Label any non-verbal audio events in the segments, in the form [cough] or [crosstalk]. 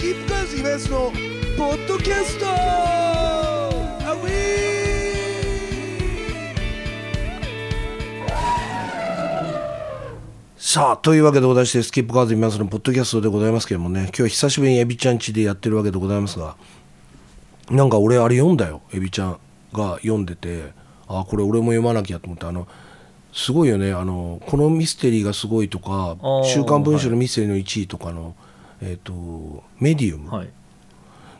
キップカーズイベントのポッドキャスト。アウさあというわけでございましてスキップカーズイベントのポッドキャストでございますけどもね。今日久しぶりにエビちゃん家でやってるわけでございますが。なんか俺あれ読んだよ。エビちゃんが読んでて。あこれ俺も読まなきゃと思って。あのすごいよね。あのこのミステリーがすごいとかあー「週刊文春」のミステリーの1位とかの、えっ、とメディウム、はい。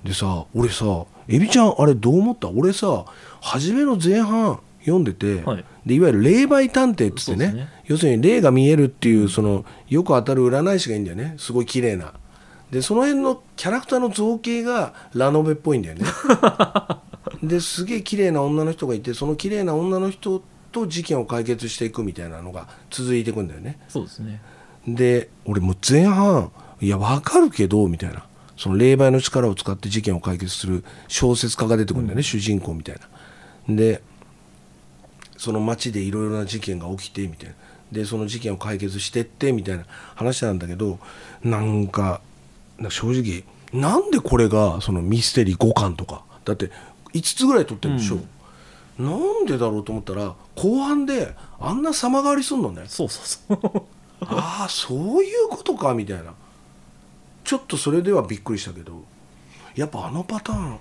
でさ俺さエビちゃんあれどう思った？俺さ初めの前半読んでて、はい。でいわゆる霊媒探偵っつってねね。要するに霊が見えるっていうそのよく当たる占い師がいいんだよね。すごい綺麗な。でその辺のキャラクターの造形がラノベっぽいんだよね。[laughs] ですげえ綺麗な女の人がいてその綺麗な女の人と事件を解決していくみたいなのが続いていくんだよね。そうですね。で俺もう前半いやわかるけどみたいな。その霊媒の力を使って事件を解決する小説家が出てくるんだよね、主人公みたいな。でその街でいろいろな事件が起きてみたいな。でその事件を解決してってみたいな話なんだけどなんかなんか正直なんでこれがそのミステリー5巻とか。だって5つぐらい取ってるでしょ、なんでだろうと思ったら後半であんな様変わりすんのね。そうそうそう。[laughs] ああそういうことかみたいなちょっとそれではびっくりしたけどやっぱあのパターン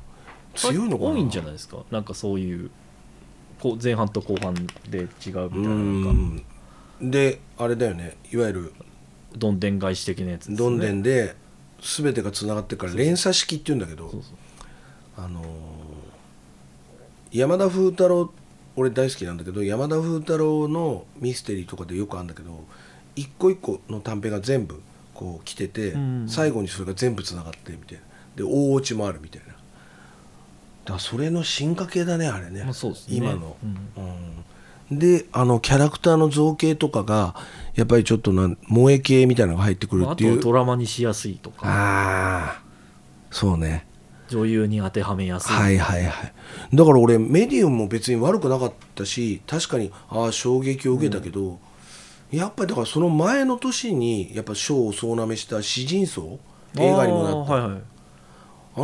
強いのかな？多いんじゃないですか？なんかそういうこう前半と後半で違うみたいなうなんか。ん。であれだよね。いわゆるどんでん返し的なやつですね。どんでんで全てがつながってるから連鎖式っていうんだけどあのー山田風太郎俺大好きなんだけど山田風太郎のミステリーとかでよくあるんだけど一個一個の短編が全部こう来てて、うん。最後にそれが全部つながってみたいな。で大落ちもあるみたいな。だそれの進化系だねあれね,、まあね。今の、うん。うん。であのキャラクターの造形とかがやっぱりちょっとなん萌え系みたいなのが入ってくるっていう。とドラマにしやすいとか。ああそうね。女優に当てはめやすい、はいはいはい。だから俺メディウムも別に悪くなかったし確かにああ衝撃を受けたけど、やっぱりだからその前の年にやっぱ賞を総なめした詩人層映画にもなった。あ,、はいはい。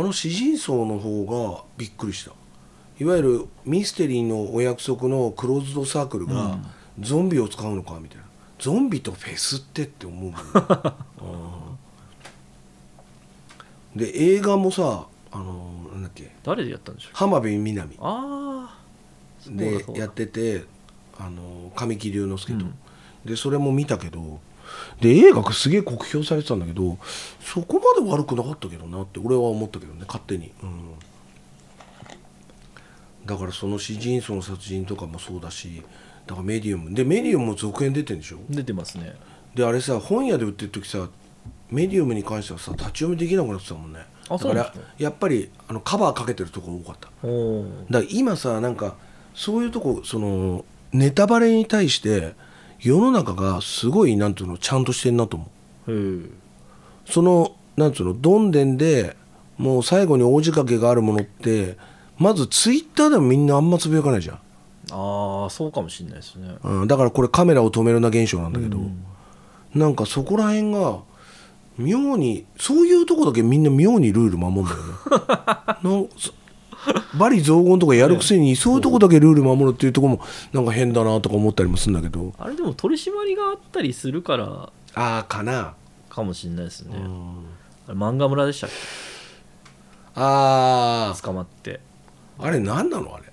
の詩人層の方がびっくりした。いわゆるミステリーのお約束のクローズドサークルがゾンビを使うのかみたいな。ゾンビとフェスってって思うもんね、[laughs] うん。で映画もさあのなんだっけ？誰でやったんでしょう？浜辺美波。ああでやっててあの神木隆之介と、うんでそれも見たけどで映画がすげえ酷評されてたんだけどそこまで悪くなかったけどなって俺は思ったけどね勝手に、うん、だからその詩人層の殺人とかもそうだしだからメディウムでメディウムも続編出てんでしょ？出てますね。であれさ本屋で売ってる時さメディウムに関してはさ立ち読みできなくなってたもんね。あだからそうなんですか？やっぱりあのカバーかけてるところ多かった。だから今さなんかそういうとこそのネタバレに対して世の中がすごいなんていうのちゃんとしてんなと思う。そのなんていうのどんでんでもう最後に大仕掛けがあるものってまずツイッターでもみんなあんまつぶやかないじゃん、ああそうかもしれないですね。うん、だからこれカメラを止めるな現象なんだけど、うん。なんかそこら辺が妙にそういうとこだけみんな妙にルール守るんだよね。な [laughs] んそバリ雑言とかやるくせにそういうとこだけルール守るっていうとこもなんか変だなとか思ったりもするんだけど。あれでも取り締まりがあったりするからああかな、かもしれないですね、うん、あれ漫画村でしたっあけ捕まって。ああれ何なの？あれ。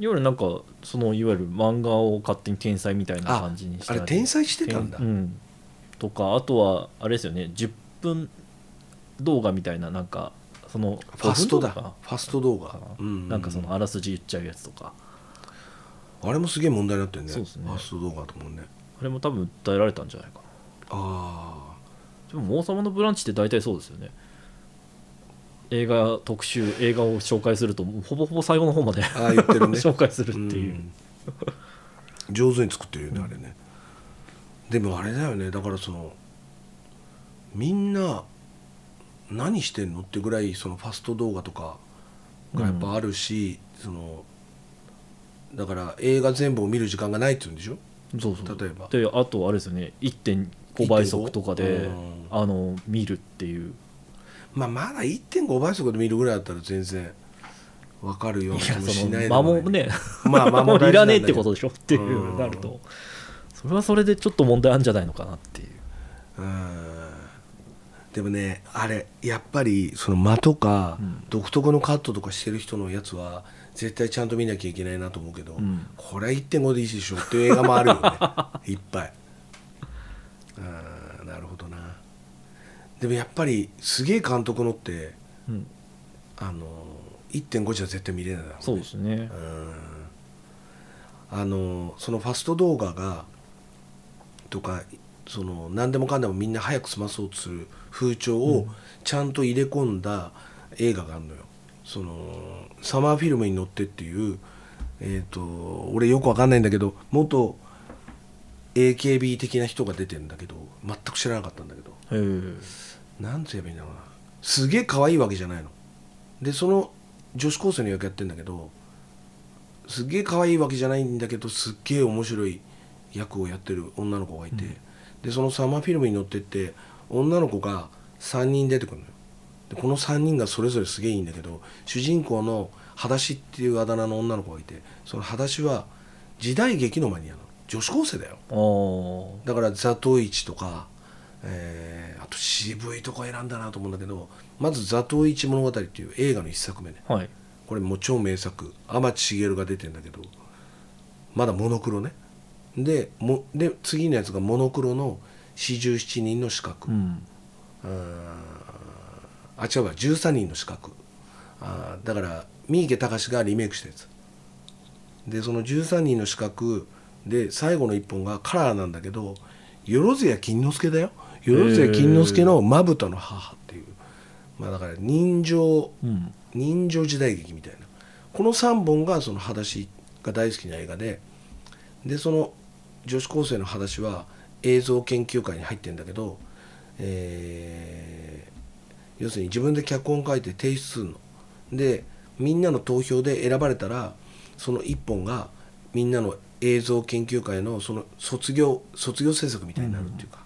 いわゆるなんかそのいわゆる漫画を勝手に天才みたいな感じにしたり。あれ天才してたんだ。てうん、とかあとはあれですよね。10分動画みたいななんかそのファストだ。5分動ファスト動画。画、うん。なんかそのあらすじ言っちゃうやつとか。あれもすげえ問題になってるね。そうですね。ファスト動画と思うね。あれも多分訴えられたんじゃないかな。あでも「王様のブランチ」って大体そうですよね。映画特集映画を紹介するとほぼほぼ最後の方まであああ言ってるね。[laughs] 紹介するっていう、ん。上手に作ってるよね、あれね。でもあれだよね。だからそのみんな何してんの？ってぐらいそのファスト動画とかがやっぱあるし、そのだから映画全部を見る時間がないって言うんでしょ？そうそう例えば。であとあれですよね。1.5倍速とかで1.5あの見るっていう。まあまだ1.5倍速で見るぐらいだったら全然わかるような気もしないでもない。もね [laughs] まあ間もいらねえってことでしょっていうなると。それはそれでちょっと問題あるんじゃないのかなっていう。うんでもねあれやっぱりその間とか、うん。独特のカットとかしてる人のやつは絶対ちゃんと見なきゃいけないなと思うけど、うん。これは1.5でいいでしょっていう映画もあるよね。[laughs] いっぱい。うんなるほどな。でもやっぱりすげえ監督のってうん。あの1.5じゃ絶対見れないだろうね。そうですね。うん。あのそのファスト動画がとかその何でもかんでもみんな早く済まそうとする風潮をちゃんと入れ込んだ映画があるのよ。そのサマーフィルムに乗ってっていう、えー、と俺よくわかんないんだけど元 AKB 的な人が出てるんだけど全く知らなかったんだけど。へえ。なんて言えばいいんだろうな。すげえ可愛いわけじゃないの。でその女子高生の役やってんだけどすげえ可愛いわけじゃないんだけどすっげえ面白い役をやってる女の子がいて、でそのサマーフィルムに乗ってって女の子が3人出てくるのよ。でこの3人がそれぞれすげえいいんだけど主人公の裸足っていうあだ名の女の子がいてその裸足は時代劇のマニアなの。女子高生だよ。だから「ザトウイチ」とか、えーあと渋いとこ選んだなと思うんだけどまず「ザトウイチ物語」っていう映画の一作目ね。はい。これもう超名作。天地茂が出てんだけどまだモノクロね。でもで次のやつがモノクロの四十七人の資格、うん。あ違うわ。13人の資格。あーだから三池隆がリメイクしたやつ。でその13人の資格で最後の一本がカラーなんだけど万津谷金之助だよ。万津谷金之助のまぶたの母っていう。まあだから人情うん。人情時代劇みたいな。この3本がその裸足が大好きな映画ででその女子高生の裸足は映像研究会に入ってんだけど、えー要するに自分で脚本書いて提出するの。でみんなの投票で選ばれたらその1本がみんなの映像研究会のその卒業卒業制作みたいになるっていうか、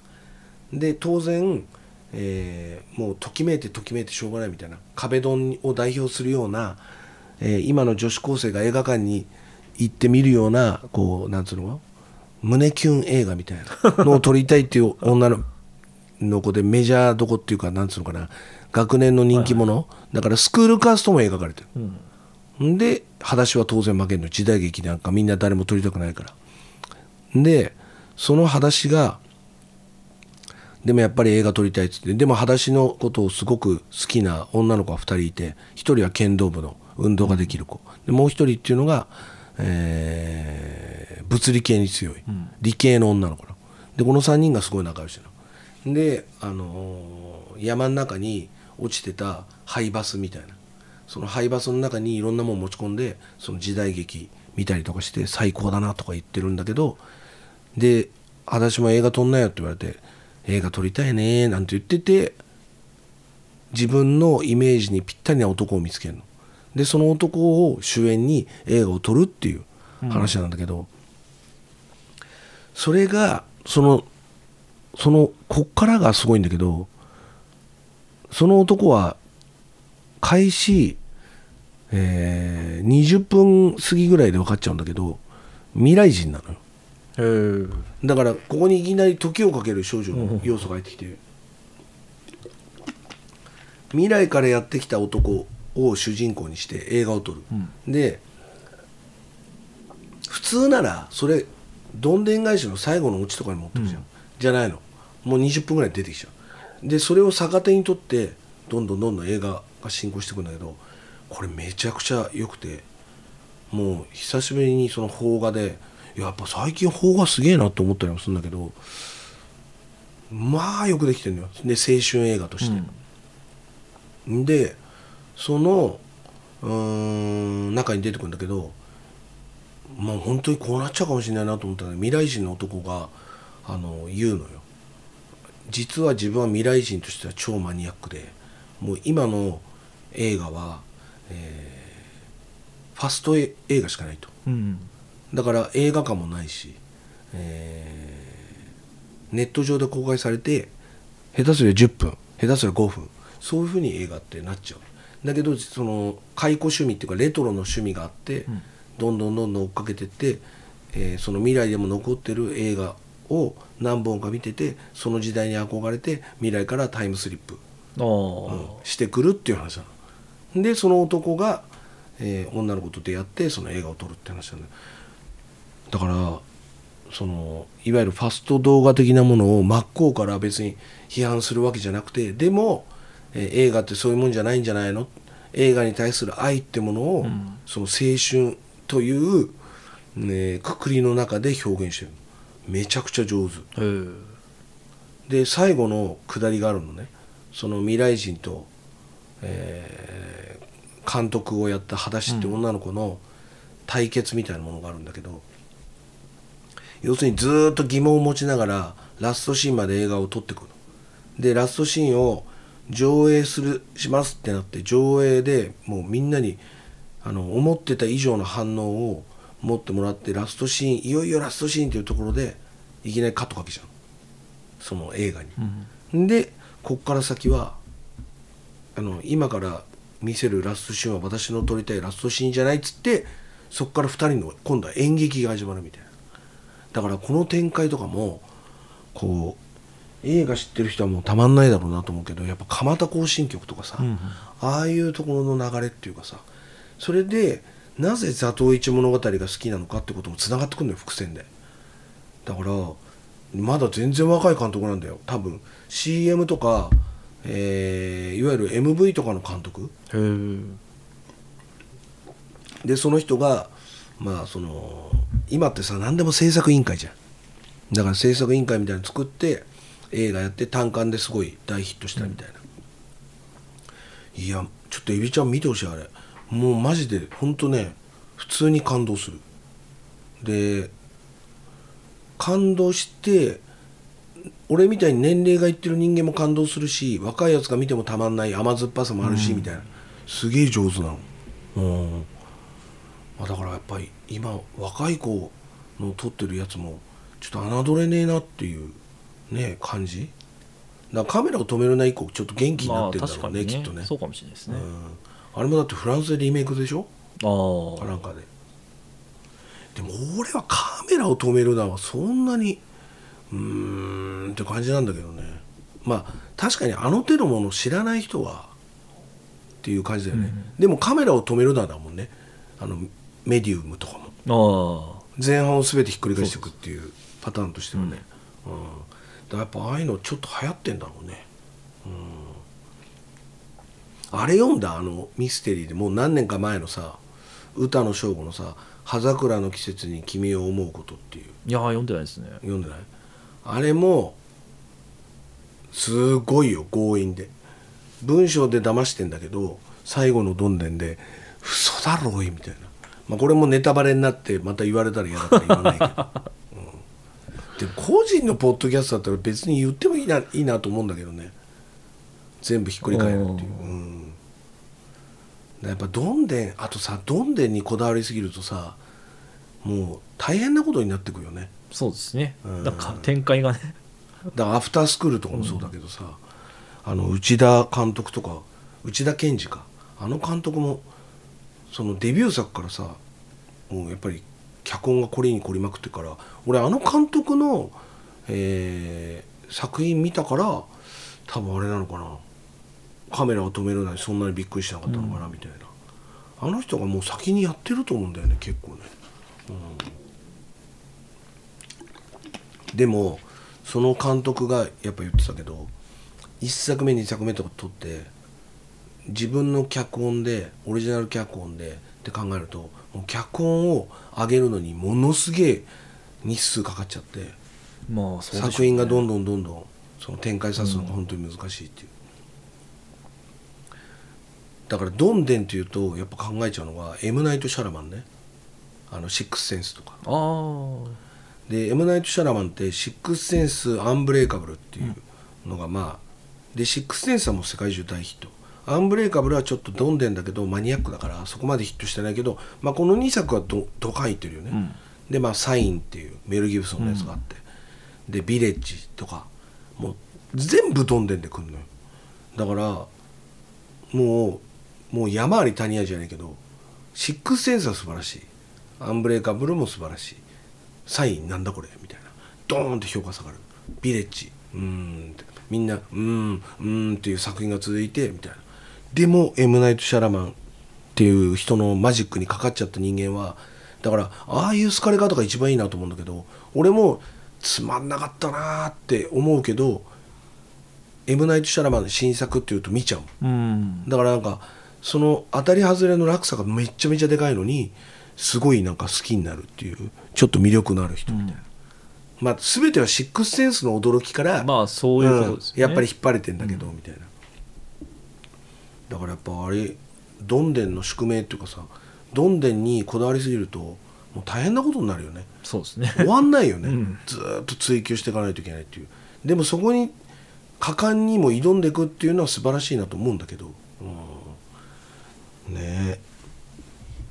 で当然、えーもうときめいてときめいてしょうがないみたいな壁ドンを代表するような、えー今の女子高生が映画館に行って見るようなこうなんつうの？胸キュン映画みたいな。のを撮りたいっていう女のの子でメジャーどこっていうかなんつうのかな。学年の人気者、だからスクールカーストも描かれてる。うん。んで裸足は当然負けんの。時代劇なんかみんな誰も撮りたくないから。でその裸足がでもやっぱり映画撮りたいっつって。でも裸足のことをすごく好きな女の子が2人いて1人は剣道部の運動ができる子。でもう1人っていうのが、えー物理系に強い。理系の女の子なの。でこの3人がすごい仲良しなの。で、あのー山の中に落ちてた廃バスみたいな。その廃バスの中にいろんなもん持ち込んでその時代劇見たりとかして最高だなとか言ってるんだけどで「私も映画撮んなよ」って言われて「映画撮りたいね」なんて言ってて自分のイメージにぴったりな男を見つけるの。でその男を主演に映画を撮るっていう話なんだけど、それがそのそのこっからがすごいんだけどその男は開始、えー20分過ぎぐらいで分かっちゃうんだけど未来人なのよ。だからここにいきなり時をかける少女の要素が入ってきて未来からやってきた男を主人公にして映画を撮る、で普通ならそれどんでん返しの最後のオチとかに持ってくじゃん、じゃないの。もう20分ぐらい出てきちゃう。でそれを逆手にとってどんどんどんどん映画が進行していくんだけどこれめちゃくちゃ良くてもう久しぶりにその邦画でやっぱ最近邦画すげえなと思ったりもするんだけどまあよくできてるのよ。で青春映画として、でそのうーん中に出てくるんだけどもう本当にこうなっちゃうかもしれないなと思ったら未来人の男があの言うのよ。実は自分は未来人としては超マニアックでもう今の映画は、えーファスト映画しかないと。うん。だから映画館もないし、えーネット上で公開されて下手すりゃ10分下手すりゃ5分そういうふうに映画ってなっちゃうだけどその解雇趣味っていうかレトロの趣味があって、ん。どんどんどんどん追っかけてって、えーその未来でも残ってる映画を何本か見ててその時代に憧れて未来からタイムスリップああ、してくるっていう話なの。でその男が、えー女の子と出会ってその映画を撮るって話なんだ。よだからそのいわゆるファスト動画的なものを真っ向から別に批判するわけじゃなくてでも、えー映画ってそういうもんじゃないんじゃないの？映画に対する愛ってものを、ん。その青春という、ね、くくりの中で表現してる。めちゃくちゃ上手。で最後の下りがあるのね。その未来人と、えー監督をやった裸足って女の子の対決みたいなものがあるんだけど、要するにずーっと疑問を持ちながらラストシーンまで映画を撮ってくる。でラストシーンを上映するしますってなって上映でもうみんなにあの思ってた以上の反応を持ってもらってラストシーンいよいよラストシーンっていうところでいきなりカットかけちゃう。その映画に。うんでこっから先はあの今から見せるラストシーンは私の撮りたいラストシーンじゃないっつってそこから2人の今度は演劇が始まるみたいな。だからこの展開とかもこう映画知ってる人はもうたまんないだろうなと思うけどやっぱ蒲田行進曲とかさ、うんうん。ああいうところの流れっていうかさそれでなぜ座頭市物語が好きなのかってこともつながってくるのよ伏線で。だからまだ全然若い監督なんだよ。多分 CM とか、えーいわゆる MV とかの監督。でその人がまあその今ってさ何でも制作委員会じゃん。だから制作委員会みたいなの作って映画やって単館ですごい大ヒットしたみたいな、いやちょっとエビちゃん見てほしいあれ。もうマジでほんとね普通に感動する。で感動して俺みたいに年齢がいってる人間も感動するし若いやつが見てもたまんない甘酸っぱさもあるし、みたいな。すげえ上手なの。うん。まあだからやっぱり今若い子の撮ってるやつもちょっと侮れねえなっていうね感じ？だからカメラを止めるな以降ちょっと元気になまあってるんだろうね,、確かにね。きっとね。そうかもしれないですね、うん。あれもだってフランスでリメイクでしょ？あなんかで。でも俺はカメラを止めるなはそんなにうーんって感じなんだけどね。まあ確かにあの手のものを知らない人はっていう感じだよね、でもカメラを止めるなだもんね。あのメディウムとかも。あ前半を全てひっくり返していくっていうパターンとしてはね、うん。だからやっぱああいうのちょっと流行ってんだろうね、うん、あれ読んだあのミステリーでもう何年か前のさ歌の正吾のさ「葉桜の季節に君を思うこと」っていう。いやー読んでないですね。読んでない？あれもすごいよ強引で。文章で騙してんだけど最後のどんでんで「嘘だろおい」みたいな、まあ、これもネタバレになってまた言われたら嫌だから言わないけど、うん、でも個人のポッドキャストだったら別に言ってもいいないいなと思うんだけどね。全部ひっくり返るっていう、うん、やっぱどんでんあとさどんでんにこだわりすぎるとさもう大変なことになってくよね。そうですね。うん。なんか展開がね。だからアフタースクールとかもそうだけどさ、あの内田監督とか内田健二か。あの監督もそのデビュー作からさもうやっぱり脚本が凝りに凝りまくってから俺あの監督の、えー作品見たから多分あれなのかな。カメラを止めるのにそんなにびっくりしなかったのかな、みたいな。あの人がもう先にやってると思うんだよね結構ね。うん。でもその監督がやっぱ言ってたけど1作目2作目とか撮って自分の脚本でオリジナル脚本でって考えると脚本を上げるのにものすげえ日数かかっちゃってまあね。作品がどんどんどんどんその展開させるのが本当に難しいっていう、だからどんでんっていうとやっぱ考えちゃうのが M. ナイト・シャラマンね。あのシックスセンスとかで M. ナイト・シャラマンってシックスセンス・アンブレイカブルっていうのがまあでシックスセンスはもう世界中大ヒットアンブレイカブルはちょっとどんでんだけどマニアックだからそこまでヒットしてないけど、まあ、この2作はどドカンいってるよね、うん。でまあ「サイン」っていうメル・ギブソンのやつがあって、で「ビレッジ」とかもう全部どんでんでくんのよ。だからもうもう山あり谷ありじゃないけどシックスセンスは素晴らしい。アンブレイカブルも素晴らしい。サインなんだこれ？みたいな。ドーンって評価下がる。ビレッジ。うーんって。みんなうーんうーんっていう作品が続いてみたいなでも M. ナイト・シャラマンっていう人のマジックにかかっちゃった人間はだからああいう好かれ方が一番いいなと思うんだけど俺もつまんなかったなーって思うけど M. ナイト・シャラマンの新作っていうと見ちゃう。うん。だからなんかその当たり外れの落差がめっちゃめちゃでかいのにすごいなんか好きになるっていうちょっと魅力のある人みたいな、まあ全てはシックスセンスの驚きからまあそういうことですよね、うんやっぱり引っ張れてんだけど、みたいなだからやっぱあれどんでんの宿命っていうかさどんでんにこだわりすぎるともう大変なことになるよね。そうですね。終わんないよね、うん。ずーっと追求していかないといけないっていう。でもそこに果敢にも挑んでいくっていうのは素晴らしいなと思うんだけど、うん、ね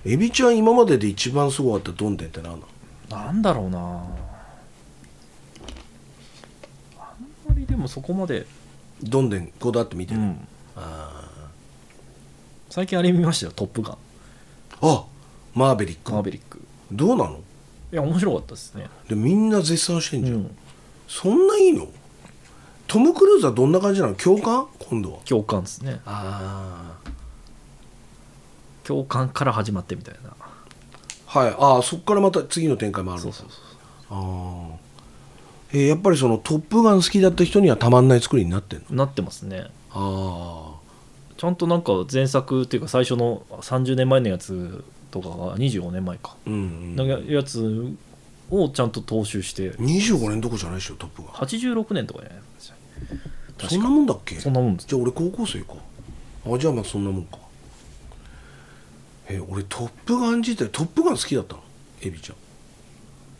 え。エビちゃん今までで一番すごかったどんでんって何なの？なんだろうな。あんまりでもそこまで、どんでんこだわって見てる、うん、あ最近あれ見ましたよ「トップガン。ーあマーベリッ」ク。マーベリック。どうなの？いや面白かったですね。でみんな絶賛してんじゃん、うん。そんないいの？トム・クルーズはどんな感じなの？共感？今度は。共感ですね。あ共感から始まってみたいな。あはい。ああそこからまた次の展開もあるそうそうそうああえーやっぱりその「トップガン」好きだった人にはたまんない作りになってんの？なってますね。あちゃんとなんか前作っていうか最初の30年前のやつとかが25年前か、あうん、のうん、やつをちゃんと踏襲して。25年どこじゃないでしょ「トップガン86年とかじゃない。ですか」そんなもんだっけ？そんなもんです。じゃあ俺高校生かあじゃあまあそんなもんか。え俺「トップガン」自体「トップガン」好きだったの？エビちゃん。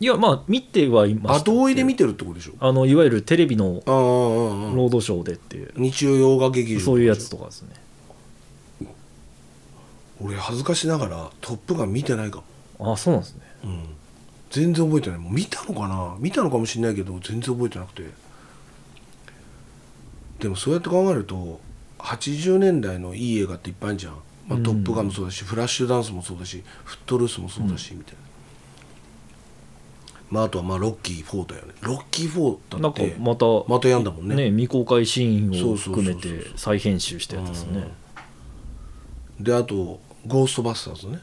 いやまあ見てはいました。後追いで見てるってことでしょ？あのいわゆるテレビのロードショーでっていう。日曜洋画劇場そういうやつとかですね俺恥ずかしながら「トップガン」見てないかも。あそうなんですね。うん。全然覚えてない。もう見たのかな？見たのかもしれないけど全然覚えてなくて。でもそうやって考えると80年代のいい映画っていっぱいあるじゃん「まあうん。トップガン」もそうだし、フラッシュダンスもそうだしフットルースもそうだし、みたいな。まああとはまあロッキー4だよね。ロッキー4だってまたまたやんだもんね。ね未公開シーンを含めて再編集したやつですね。であと「ゴーストバスターズね。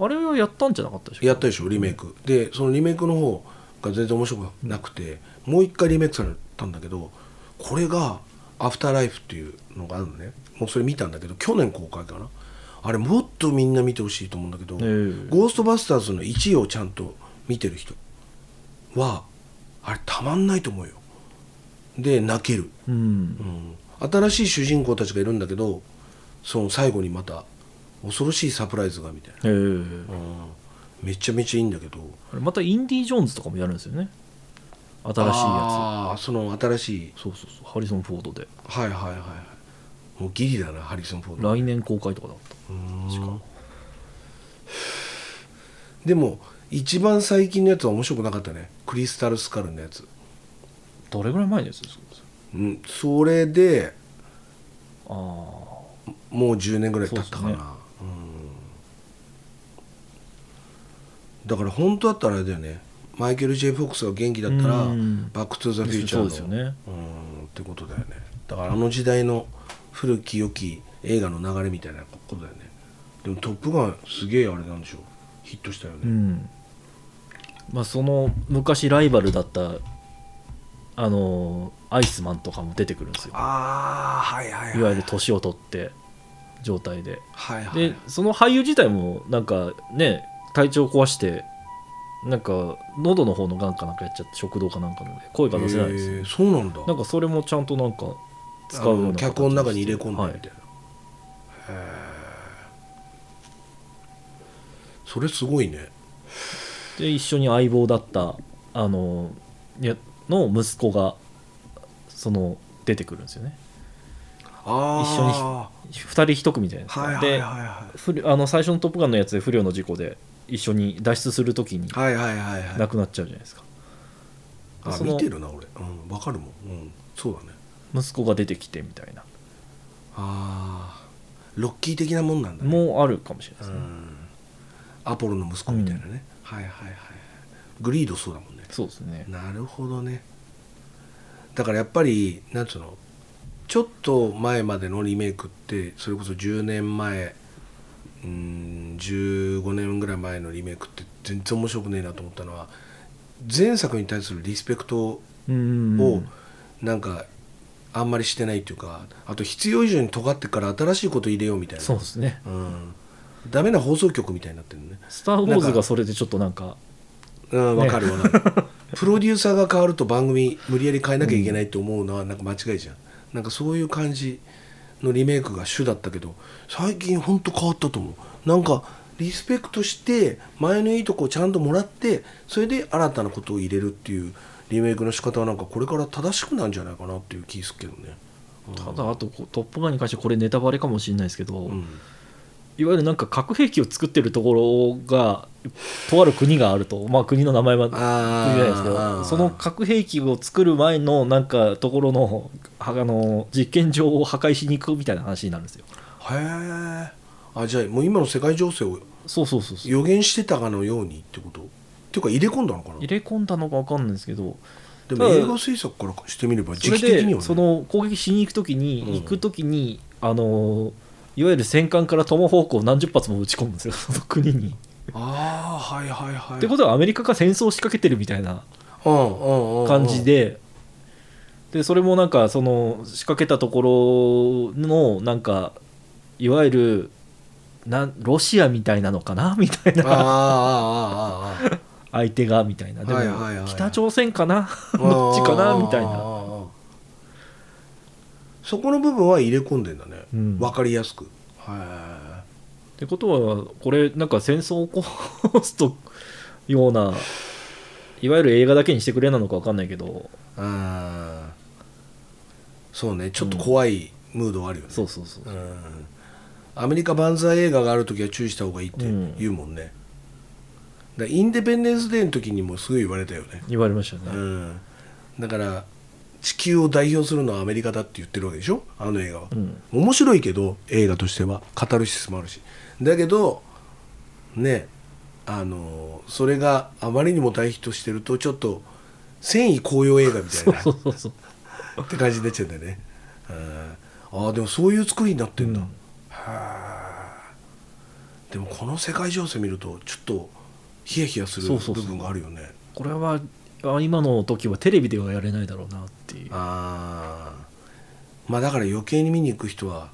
あれはやったんじゃなかったでしょやったでしょリメイク、でそのリメイクの方が全然面白くなくて、もう一回リメイクされたんだけどこれが「アフターライフ」っていうのがあるのね。もうそれ見たんだけど去年公開かな。あれもっとみんな見てほしいと思うんだけど、ええ。ゴーストバスターズの1位をちゃんと見てる人はあれたまんないと思うよ。で泣ける、うん。うん、新しい主人公たちがいるんだけどその最後にまた恐ろしいサプライズがみたいな、ええうん、めちゃめちゃいいんだけど。またインディ・ジョーンズとかもやるんですよね。新しいやああその新しい。つそうそうそう。ハリソン・フォードで。はいはいはいはい。もうギリだなハリソン・フォード。来年公開とかだった。うーんでも一番最近のやつは面白くなかったね。クリスタル・スカルのやつ。どれぐらい前のやつですか？うん。それでああもう10年ぐらい経ったかなんだから本当だったらあれだよね。マイケル・ジェイ・フォックスが元気だったらうん「バック・トゥ・ザ・フューチャーの」そうですよね。うんってことだよね。だからあの時代の古き良き映画の流れみたいなことだよね。でも「トップガン」すげえあれなんでしょう。ヒットしたよね、うん。まあその昔ライバルだったあのアイスマンとかも出てくるんですよ。ああはいはいはい。いわゆる年を取って状態で。はいはい。でその俳優自体もなんかね体調壊してなんか喉の方のがんかなんかやっちゃって食道かなんかで声が出せないんです。そうなんだ。なんかそれもちゃんとなんか使うようなあの脚本の中に入れ込んではいみたいな、へえそれすごいね。で一緒に相棒だったあのいやの息子がその出てくるんですよね。あ一緒に二人一組みたいな。やつはいはいではいはい。不慮あの最初の「トップガン」のやつで不慮の事故で一緒に脱出するときにはいはいはいはい。亡くなっちゃうじゃないですか、あその見てるな俺。うんわかるもん。うんそうだね。息子が出てきてみたいな。ああロッキー的なもんなんだね。もうあるかもしれないですね、うん。アポロの息子みたいなね、はいはいはいグリードそうだもんね。そうですね。なるほどね。だからやっぱりなんつうのちょっと前までのリメイクってそれこそ10年前うん15年ぐらい前のリメイクって全然面白くねえなと思ったのは前作に対するリスペクトうんをなんかあんまりしてないっていうかあと必要以上に尖ってから新しいこと入れようみたいな。そうですね。うん、ダメな放送局みたいになってるのね「スター・ウォーズ」がそれでちょっとなんかうんわかるわかる。プロデューサーが変わると番組無理やり変えなきゃいけないって思うのはなんか間違いじゃん、なんかそういう感じのリメイクが主だったけど最近ほんと変わったと思う。なんかリスペクトして前のいいとこをちゃんともらってそれで新たなことを入れるっていうリメイクの仕方はなんかこれから正しくなんじゃないかなっていう気するけどね。ただあとこう「トップガン」に関してこれネタバレかもしれないですけど、うんいわゆるなんか核兵器を作ってるところがとある国があると。まあ国の名前は国じゃないですけどその核兵器を作る前のなんかところのあの実験場を破壊しに行くみたいな話になるんですよ。へえあじゃあもう今の世界情勢をそうそうそうそう。予言してたかのようにってこと？っていうか入れ込んだのかな？入れ込んだのか分かんないですけどでも映画制作からしてみれば時期的にはね。でその攻撃しに行く時に、うん。行く時にあのいわゆる戦艦から友クを何十発も撃ち込むんですよ。[laughs] その国に。ああはいはいはい。ってことはアメリカが戦争を仕掛けてるみたいな感じで。でそれもなんかその仕掛けたところのなんかいわゆるなロシアみたいなのかな？[laughs] みたいな。[laughs] 相手がみたいな。でも、北朝鮮かな？どっちかな？みたいな。そこの部分は入れ込んでんだね、うん。わかりやすく。はってことはこれなんか戦争を起こすとようないわゆる映画だけにしてくれなのか分かんないけど。いああそうね。ちょっと怖いムードはあるよね、そうそうそう。うん。アメリカ万歳映画がある時は注意した方がいいってうん。言うもんね、だインデペンデンス・デーの時にもすごい言われたよね、言われましたね、うん、だから地球を代表するのはアメリカだって言ってるわけでしょ？あの映画は、うん。面白いけど映画としては。カタルシスもあるし。だけどねあのそれがあまりにも大ヒットしてるとちょっと戦意高揚映画みたいな。[laughs] そうそうそう。って感じになっちゃうんだよね、うん、ああでもそういう作りになってんだ、うん。でもこの世界情勢見るとちょっとヒヤヒヤする部分があるよね。これはあ今の時はテレビではやれないだろうなっていう、ああまあだから余計に見に行く人は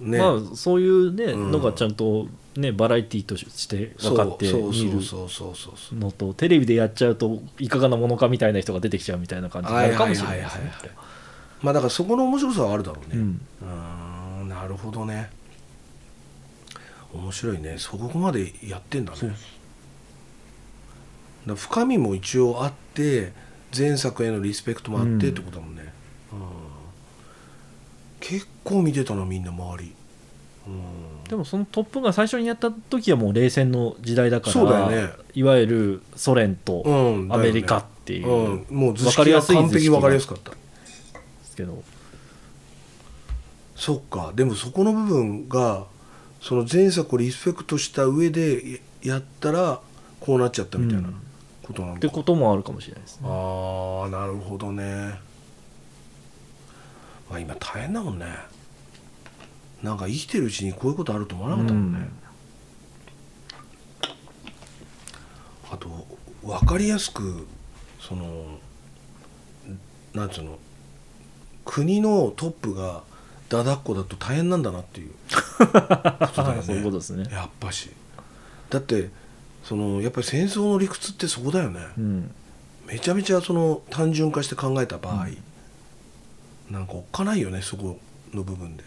ね、まあそういうね、うん。のがちゃんとねバラエティーとして分かってそう見るそうそうそうそうそうのとテレビでやっちゃうといかがなものかみたいな人が出てきちゃうみたいな感じになるかもしれないですね。まあだからそこの面白さはあるだろうね。うん。なるほどね。面白いね。そこまでやってんだね。そう。だから深みも一応あって前作へのリスペクトもあってうん。ってことだもんね、うん。結構見てたなみんな周り、うん。でもその「トップ」が最初にやった時はもう冷戦の時代だからそうだよね。いわゆるソ連とうんアメリカっていう。うん、もう図分かりやすい式が。完璧分かりやすかった。ですけど。そっか。でもそこの部分がその前作をリスペクトした上でややったらこうなっちゃったみたいな。うんことなってこともあるかもしれないですね。ああなるほどね。まあ今大変だもんね。なんか生きてるうちにこういうことあると思わなかったもんね、あと分かりやすくそのなんつうの国のトップがだだっこだと大変なんだなっていうことだよね。[laughs] そういうことですね。やっぱし。だってそのやっぱり戦争の理屈ってそこだよね、うん。めちゃめちゃその単純化して考えた場合、なんかおっかないよねそこの部分で。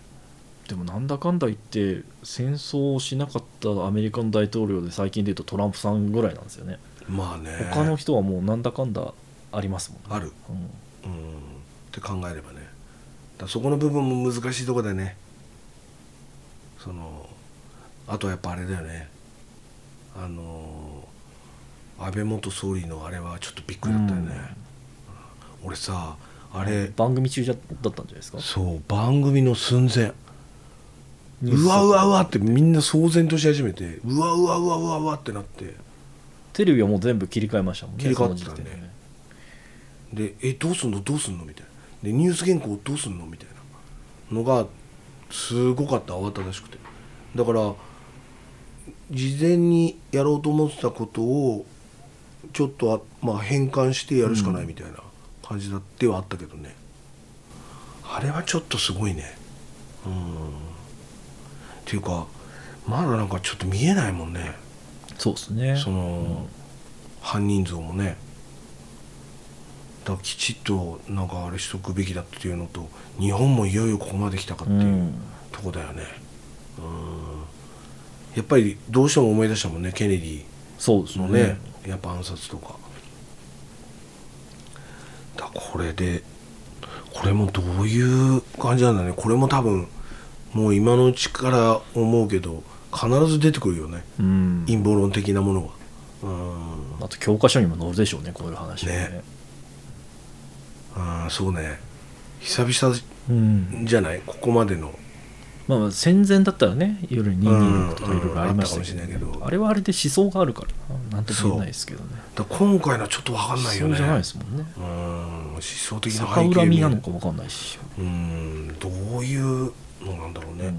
でもなんだかんだ言って戦争をしなかったアメリカの大統領で最近でいうとトランプさんぐらいなんですよね。まあね。他の人はもうなんだかんだありますもんね。ある。うん。うん。って考えればね。だそこの部分も難しいとこだよね。そのあとはやっぱあれだよねあの安倍元総理のあれはちょっとびっくりだったよね、俺さあれ番組中じゃだったんじゃないですか？そう番組の寸前。うわうわうわってみんな騒然とし始めてうわうわうわうわうわってなって。テレビはもう全部切り替えましたもんね切り替わってたね。ででえどうすんの？どうすんの？みたいな。でニュース原稿どうすんの？みたいなのがすごかった慌ただしくて。だから事前にやろうと思ってたことをちょっとあ、まあ、変換してやるしかないみたいな感じだってはあったけどね、あれはちょっとすごいね。うん。っていうかまだなんかちょっと見えないもんね。そうですね。その、犯人像もね。だからきちっとなんかあれしとくべきだっていうのと日本もいよいよここまで来たかっていううん。とこだよね。うんやっぱりどうしても思い出したもんねケネディそうですのね、やっぱ暗殺とか。だこれでこれもどういう感じなんだね。これも多分もう今のうちから思うけど必ず出てくるよね。うん。陰謀論的なものは。うん。あと教科書にも載るでしょうねこういう話はね。ね。ああそうね。久々うん。じゃない？ここまでのまあまあ戦前だったらね。いろいろ226とかいろいろありましたけうんうんああれはあれで思想があるから。ななんとも言えないですけどね。今回のはちょっと分かんないよね。じゃないですもんね。うん。思想的な逆背景恨みなのか分かんないし、うん。どういうのなんだろうね、うん。うん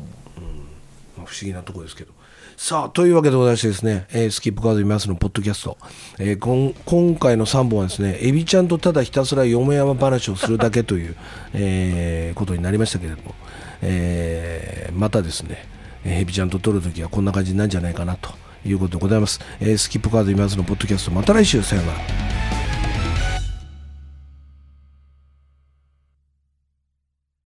まあ、不思議なところですけど。さあというわけでございましてですね、えースキップカード見ますのポッドキャスト、えーこん今回の3本はですねエビちゃんとただひたすら嫁山話をするだけという、えーことになりましたけれども、えーまたですねヘビちゃんと撮るときはこんな感じなんじゃないかなということでございます、えースキップカード今津のポッドキャストまた来週さよなら。